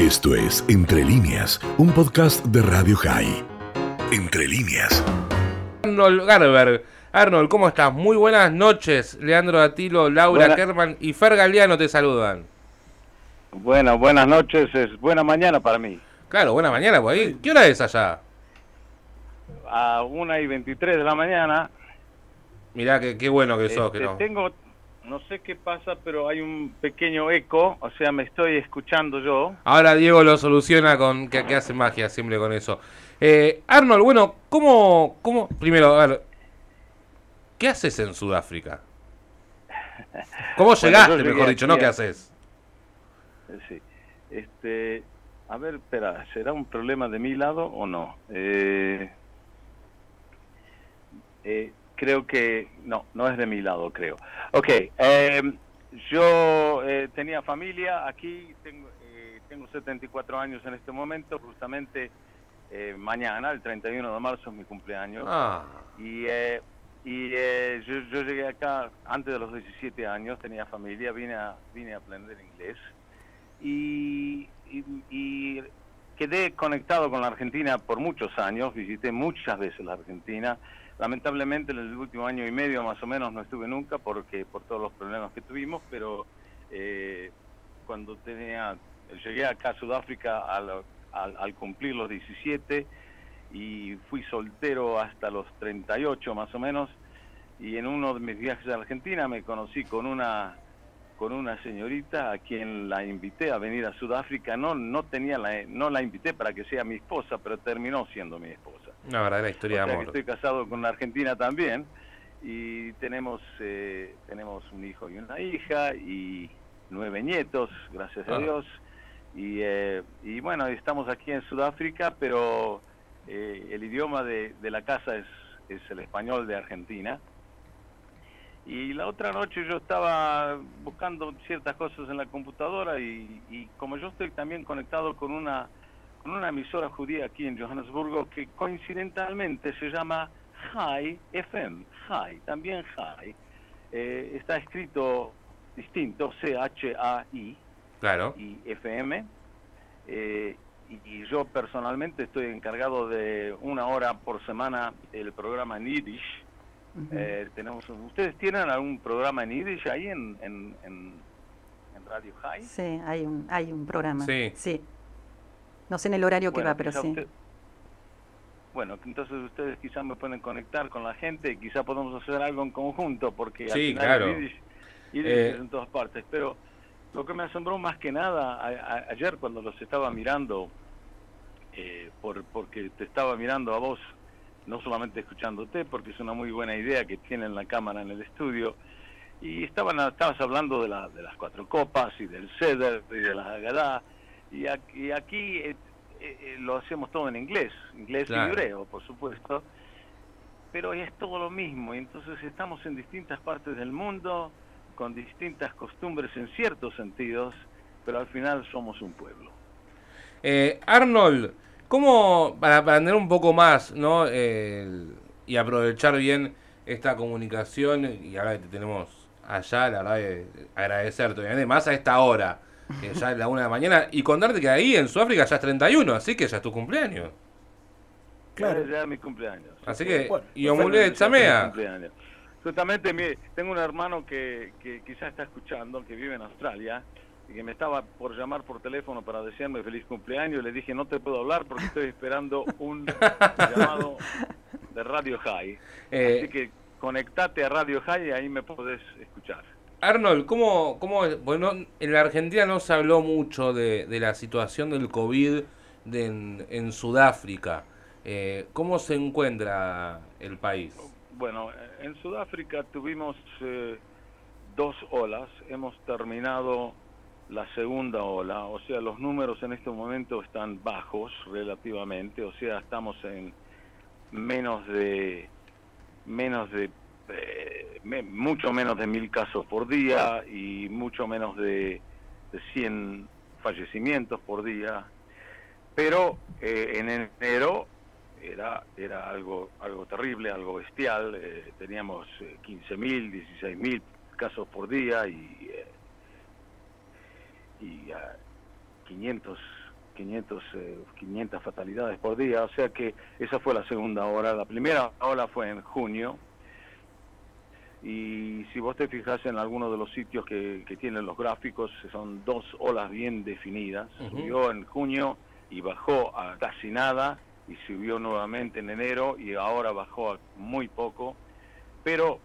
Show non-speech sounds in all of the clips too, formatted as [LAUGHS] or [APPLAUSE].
Esto es Entre líneas, un podcast de Radio High. Entre líneas. Arnold Garber. Arnold, ¿cómo estás? Muy buenas noches. Leandro Atilo, Laura Buena- Kerman y Fer Galeano te saludan. Bueno, buenas noches, es buena mañana para mí. Claro, buena mañana por ahí. ¿Qué hora es allá? A 1 y 23 de la mañana. Mirá, qué, qué bueno que sos. este, que no. Tengo, no sé qué pasa, pero hay un pequeño eco, o sea, me estoy escuchando yo. Ahora Diego lo soluciona con que, que hace magia siempre con eso. Eh, Arnold, bueno, ¿cómo, ¿cómo? Primero, a ver, ¿qué haces en Sudáfrica? ¿Cómo llegaste, mejor dicho, no qué haces? Sí. Este, a ver, espera, ¿será un problema de mi lado o no? Eh, eh, creo que no, no es de mi lado, creo. Ok, eh, yo eh, tenía familia aquí, tengo, eh, tengo 74 años en este momento, justamente eh, mañana, el 31 de marzo es mi cumpleaños. Ah, Y, eh, y eh, yo, yo llegué acá antes de los 17 años, tenía familia, vine a, vine a aprender inglés y, y, y quedé conectado con la Argentina por muchos años, visité muchas veces la Argentina. Lamentablemente en el último año y medio más o menos no estuve nunca porque por todos los problemas que tuvimos, pero eh, cuando tenía, llegué acá a Sudáfrica al, al, al cumplir los 17 y fui soltero hasta los 38 más o menos y en uno de mis viajes a Argentina me conocí con una con una señorita a quien la invité a venir a Sudáfrica no no tenía la no la invité para que sea mi esposa pero terminó siendo mi esposa una verdadera historia o sea amor. estoy casado con una argentina también y tenemos eh, tenemos un hijo y una hija y nueve nietos gracias a Ah. Dios y eh, y bueno estamos aquí en Sudáfrica pero eh, el idioma de, de la casa es, es el español de Argentina. Y la otra noche yo estaba buscando ciertas cosas en la computadora y, y como yo estoy también conectado con una, con una emisora judía aquí en Johannesburgo que coincidentalmente se llama High FM, High, también High. Eh, está escrito distinto, C-H-A-I, Claro. y FM. eh, y, y yo personalmente estoy encargado de una hora por semana el programa en Yiddish. Eh, tenemos, ¿Ustedes tienen algún programa en Yiddish ahí en, en, en, en Radio High? Sí, hay un, hay un programa. Sí. No sé en el horario que Bueno, va, pero sí. usted- bueno, entonces ustedes quizás me pueden conectar con la gente y quizá podemos hacer algo en conjunto, porque al Sí, final claro. Yiddish Eh, es en todas partes. Pero lo que me asombró más que nada a- a- ayer cuando los estaba mirando, eh, por, porque te estaba mirando a vos, no solamente escuchándote, porque es una muy buena idea que tienen la cámara en el estudio, y estaban estabas hablando de, la, de las cuatro copas y del ceder y de la Haggadah, y aquí, y aquí eh, eh, lo hacemos todo en inglés, inglés Claro. y hebreo, por supuesto, pero es todo lo mismo, y entonces estamos en distintas partes del mundo, con distintas costumbres en ciertos sentidos, pero al final somos un pueblo. Eh, Arnold, ¿cómo, para, para entender un poco más, ¿no? El- y aprovechar bien esta comunicación, y ahora que te tenemos allá, la verdad, que agradecerte, obviamente, más a esta hora, que ya es la una de la mañana, y contarte que ahí en Sudáfrica ya es 31, así que ya es tu cumpleaños. Claro. Ya es mi cumpleaños. Así que, Bueno, y Omulé de Chamea. Justamente mi- tengo un hermano que, que quizás está escuchando, que vive en Australia, que me estaba por llamar por teléfono para desearme feliz cumpleaños. Le dije, no te puedo hablar porque estoy esperando un [LAUGHS] llamado de Radio High. Eh, Así que conectate a Radio High y ahí me podés escuchar. Arnold, ¿cómo, cómo bueno, en la Argentina no se habló mucho de, de la situación del COVID de en, en Sudáfrica? Eh, ¿Cómo se encuentra el país? Bueno, en Sudáfrica tuvimos eh, dos olas, hemos terminado la segunda ola, o sea, los números en este momento están bajos relativamente, o sea, estamos en menos de menos de eh, mucho menos de mil casos por día y mucho menos de, de 100 fallecimientos por día, pero eh, en enero era era algo algo terrible, algo bestial. eh, teníamos eh, 15.000, 16.000 casos por día y, y ah, 500 500, eh, 500 fatalidades por día, o sea que esa fue la segunda ola. La primera ola fue en junio, y si vos te fijas en algunos de los sitios que, que tienen los gráficos, son dos olas bien definidas. Subió en junio y bajó a casi nada, y subió nuevamente en enero y ahora bajó a muy poco. Pero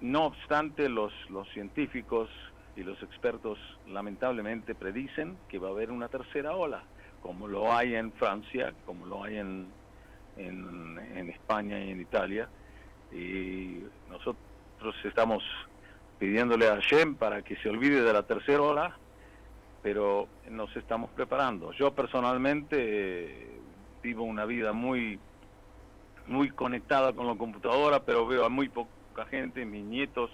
no obstante, los, los científicos y los expertos lamentablemente predicen que va a haber una tercera ola, como lo hay en Francia, como lo hay en, en, España y en Italia. Y nosotros estamos pidiéndole a Shem para que se olvide de la tercera ola, pero nos estamos preparando. Yo personalmente eh, vivo una vida muy muy conectada con la computadora, pero veo a muy poca gente, mis nietos,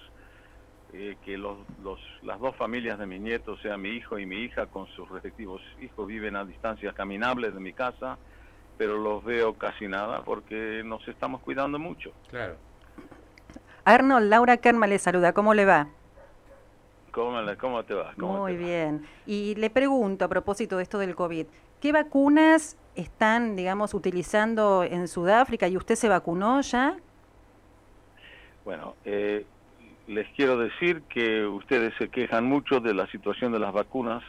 eh, que los, los, las dos familias de mis nietos, o sea, mi hijo y mi hija con sus respectivos hijos, viven a distancias caminables de mi casa, pero los veo casi nada porque nos estamos cuidando mucho. Claro. Arnold, Laura Kerma le saluda, ¿cómo le va? ¿Cómo, le- cómo te va? ¿Cómo Muy te va? bien. Y le pregunto a propósito de esto del COVID, ¿qué vacunas están, digamos, utilizando en Sudáfrica y usted se vacunó ya? Bueno, eh, les quiero decir que ustedes se quejan mucho de la situación de las vacunas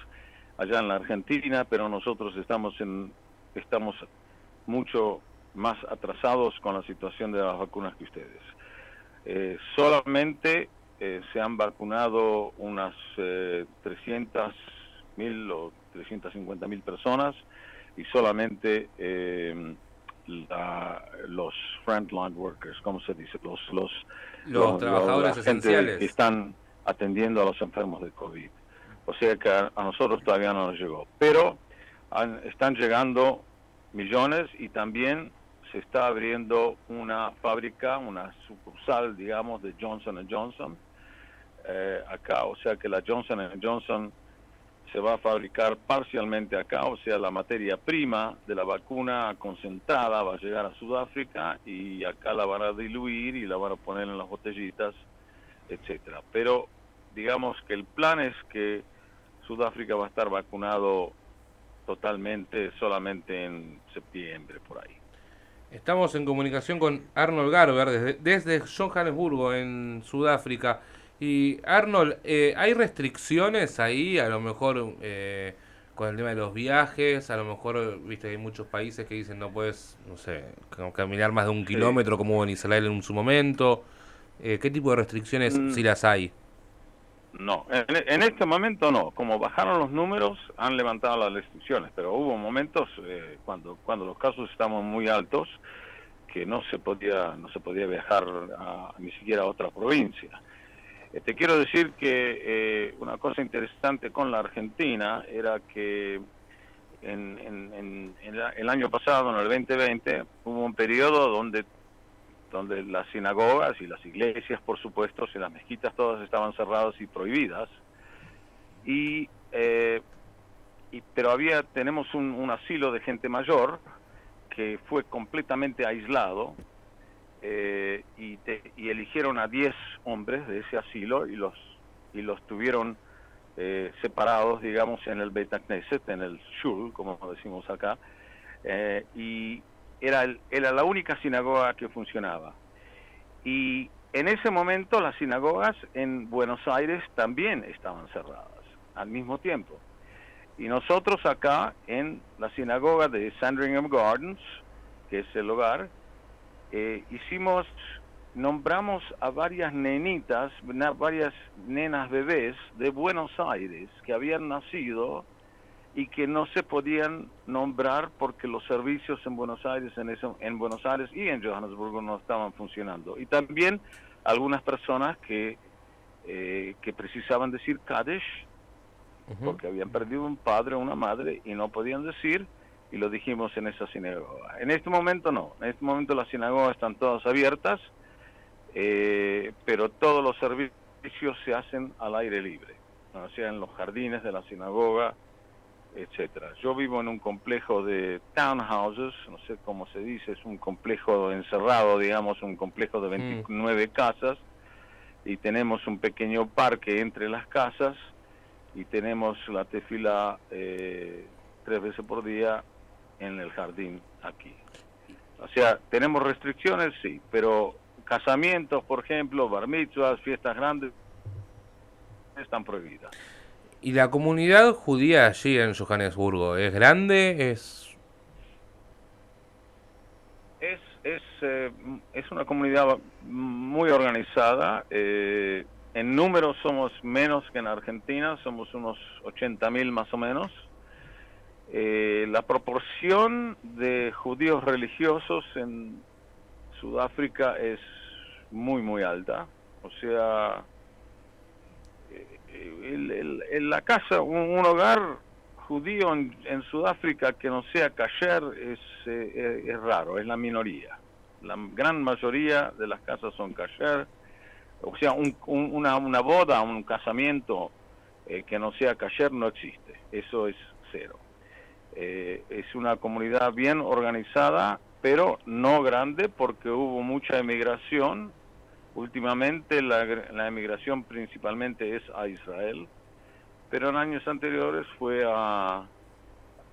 allá en la Argentina, pero nosotros estamos en estamos mucho más atrasados con la situación de las vacunas que ustedes. Eh, solamente eh, se han vacunado unas eh, 300 mil o 350 mil personas y solamente eh, la- los frontline workers, ¿cómo se dice? Los, los, Los trabajadores esenciales. que están atendiendo a los enfermos de COVID. O sea que a, a nosotros todavía no nos llegó. Pero han- están llegando millones y también se está abriendo una fábrica, una sucursal, digamos, de Johnson Johnson eh, acá. O sea que la Johnson Johnson se va a fabricar parcialmente acá, o sea, la materia prima de la vacuna concentrada va a llegar a Sudáfrica y acá la van a diluir y la van a poner en las botellitas, etcétera. Pero digamos que el plan es que Sudáfrica va a estar vacunado totalmente solamente en septiembre por ahí. Estamos en comunicación con Arnold Garber desde, desde Johannesburgo, en Sudáfrica. Y Arnold, eh, ¿hay restricciones ahí? A lo mejor eh, con el tema de los viajes, a lo mejor, viste, hay muchos países que dicen no puedes, no sé, caminar más de un kilómetro como en Israel en su momento. Eh, ¿Qué tipo de restricciones, Mm. si las hay? No, en, en este momento no. Como bajaron los números, han levantado las restricciones, pero hubo momentos eh, cuando cuando los casos estaban muy altos que no se podía no se podía viajar a- ni siquiera a otra provincia. Eh, te quiero decir que eh, una cosa interesante con la Argentina era que en, en- en- el año pasado, en el 2020, hubo un periodo donde donde las sinagogas y las iglesias, por supuesto, y las mezquitas todas estaban cerradas y prohibidas. Y, eh, pero había tenemos un asilo de gente mayor que fue completamente aislado eh, y, te- y eligieron a 10 hombres de ese asilo y los y los tuvieron eh, separados, digamos, en el Beit Knesset, en el Shul, como decimos acá, eh, y era, el- era la única sinagoga que funcionaba. Y en ese momento las sinagogas en Buenos Aires también estaban cerradas al mismo tiempo. Y nosotros acá en la sinagoga de Sandringham Gardens, que es el hogar, eh, hicimos, nombramos a varias nenitas, varias nenas bebés de Buenos Aires que habían nacido y que no se podían nombrar porque los servicios en Buenos Aires, en, eso, en Buenos Aires y en Johannesburgo no estaban funcionando. Y también algunas personas que, eh, que precisaban decir Kaddish Ujú. porque habían perdido un padre o una madre y no podían decir y lo dijimos en esa sinagoga. En este momento no, en este momento las sinagogas están todas abiertas, eh, pero todos los servicios se hacen al aire libre, o sea, en los jardines de la sinagoga, etcétera. Yo vivo en un complejo de townhouses, no sé cómo se dice, es un complejo encerrado, digamos, un complejo de 29 casas, y tenemos un pequeño parque entre las casas, y tenemos la tefila eh, tres veces por día en el jardín aquí. O sea, tenemos restricciones, sí, pero casamientos, por ejemplo, bar mitzvahs, fiestas grandes, están prohibidas. ¿Y la comunidad judía allí en Johannesburgo es grande? ¿Es es, es, eh, es una comunidad muy organizada. Eh, en número somos menos que en Argentina, somos unos 80.000 más o menos. Eh, la proporción de judíos religiosos en Sudáfrica es muy, muy alta. O sea, en la casa, un, hogar judío en, Sudáfrica que no sea kasher es, eh, es, raro, es la minoría. La gran mayoría de las casas son kasher. O sea, una, una boda, un casamiento eh, que no sea kasher no existe. Eso es cero. Eh, es una comunidad bien organizada, pero no grande porque hubo mucha emigración Últimamente la, la emigración principalmente es a Israel, pero en años anteriores fue a,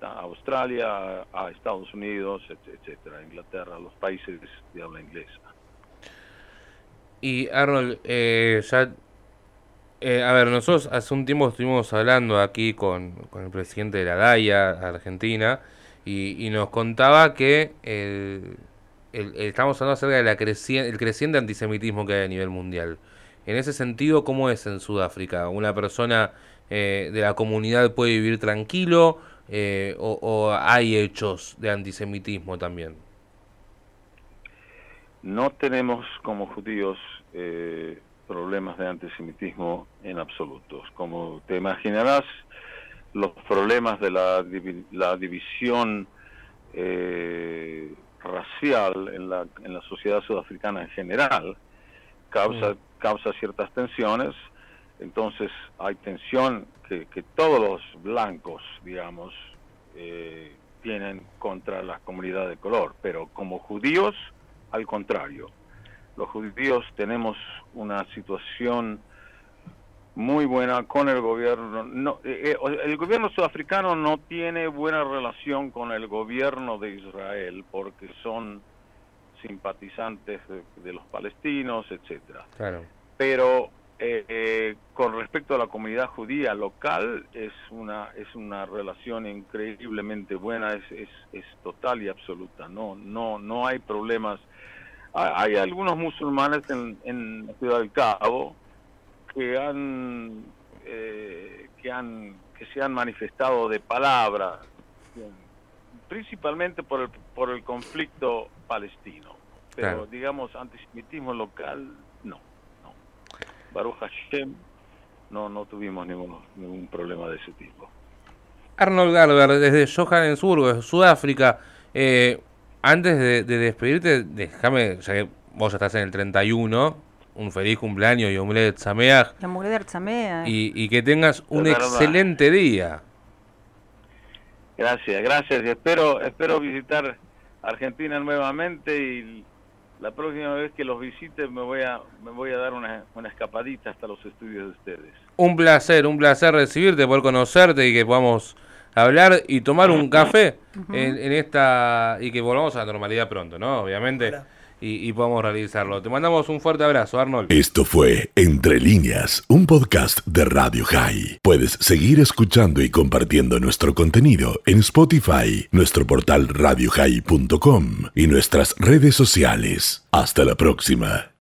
Australia, a Estados Unidos, etcétera, Inglaterra, los países de habla inglesa. Y Arnold, eh, eh, a ver, nosotros hace un tiempo estuvimos hablando aquí con, con el presidente de la DAIA, Argentina, y, y nos contaba que estamos hablando acerca del el creciente antisemitismo que hay a nivel mundial. En ese sentido, ¿cómo es en Sudáfrica? ¿Una persona eh, de la comunidad puede vivir tranquilo eh, o, hay hechos de antisemitismo también? No tenemos como judíos eh, problemas de antisemitismo en absoluto. Como te imaginarás, los problemas de la, la división racial en la, en la sociedad sudafricana en general causa, mm. causa ciertas tensiones. Entonces hay tensión que, que todos los blancos, digamos, eh, tienen contra la comunidad de color, pero como judíos, al contrario. Los judíos tenemos una situación muy buena con el gobierno. No, eh, eh, el gobierno sudafricano no tiene buena relación con el gobierno de Israel porque son simpatizantes de, los palestinos, etcétera. Claro. Pero eh, con respecto a la comunidad judía local es una es una relación increíblemente buena, es, es, es total y absoluta. No no no hay problemas. Hay, algunos musulmanes en, en ciudad del Cabo que han eh, que han que se han manifestado de palabra principalmente por el por el conflicto palestino. Pero digamos antisemitismo local no no. Baruch Hashem no no tuvimos ningún ningún problema de ese tipo. Arnold Garber desde Johannesburgo Sudáfrica eh, antes de, de despedirte déjame ya que vos ya estás en el 31 un feliz cumpleaños y Omulet Sameach. Y, y que tengas un excelente día. Gracias, gracias. Y espero, espero visitar Argentina nuevamente y la próxima vez que los visite me voy a, me voy a dar una, una escapadita hasta los estudios de ustedes. Un placer, un placer recibirte, poder conocerte y que podamos hablar y tomar un café en, esta y que volvamos a la normalidad pronto, ¿no? Obviamente y, podamos realizarlo. Te mandamos un fuerte abrazo, Arnold. Esto fue Entre líneas, un podcast de Radio High. Puedes seguir escuchando y compartiendo nuestro contenido en Spotify, nuestro portal radiohigh.com y nuestras redes sociales. Hasta la próxima.